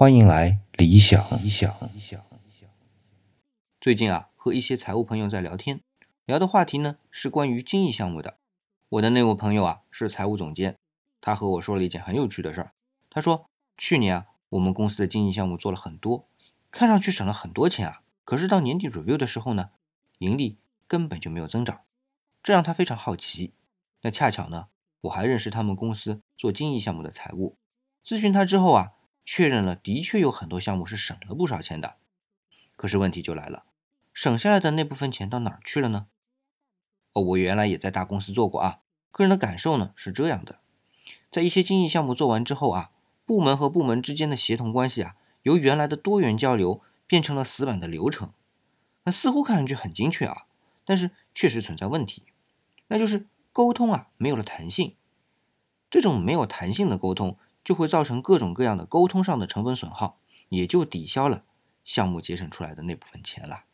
欢迎来理想理想。理想最近啊，和一些财务朋友在聊天，聊的话题呢是关于精益项目的。我的那位朋友啊是财务总监，他和我说了一件很有趣的事儿。他说，去年啊，我们公司的精益项目做了很多，看上去省了很多钱啊，可是到年底 review 的时候呢，盈利根本就没有增长，这让他非常好奇。那恰巧呢，我还认识他们公司做精益项目的财务，咨询他之后啊。确认了，的确有很多项目是省了不少钱的。可是问题就来了，省下来的那部分钱到哪儿去了呢？哦，我原来也在大公司做过啊，个人的感受呢是这样的：在一些精益项目做完之后啊，部门和部门之间的协同关系啊，由原来的多元交流变成了死板的流程。那似乎看上去很精确啊，但是确实存在问题，那就是沟通啊没有了弹性。这种没有弹性的沟通。就会造成各种各样的沟通上的成本损耗，也就抵消了项目节省出来的那部分钱了。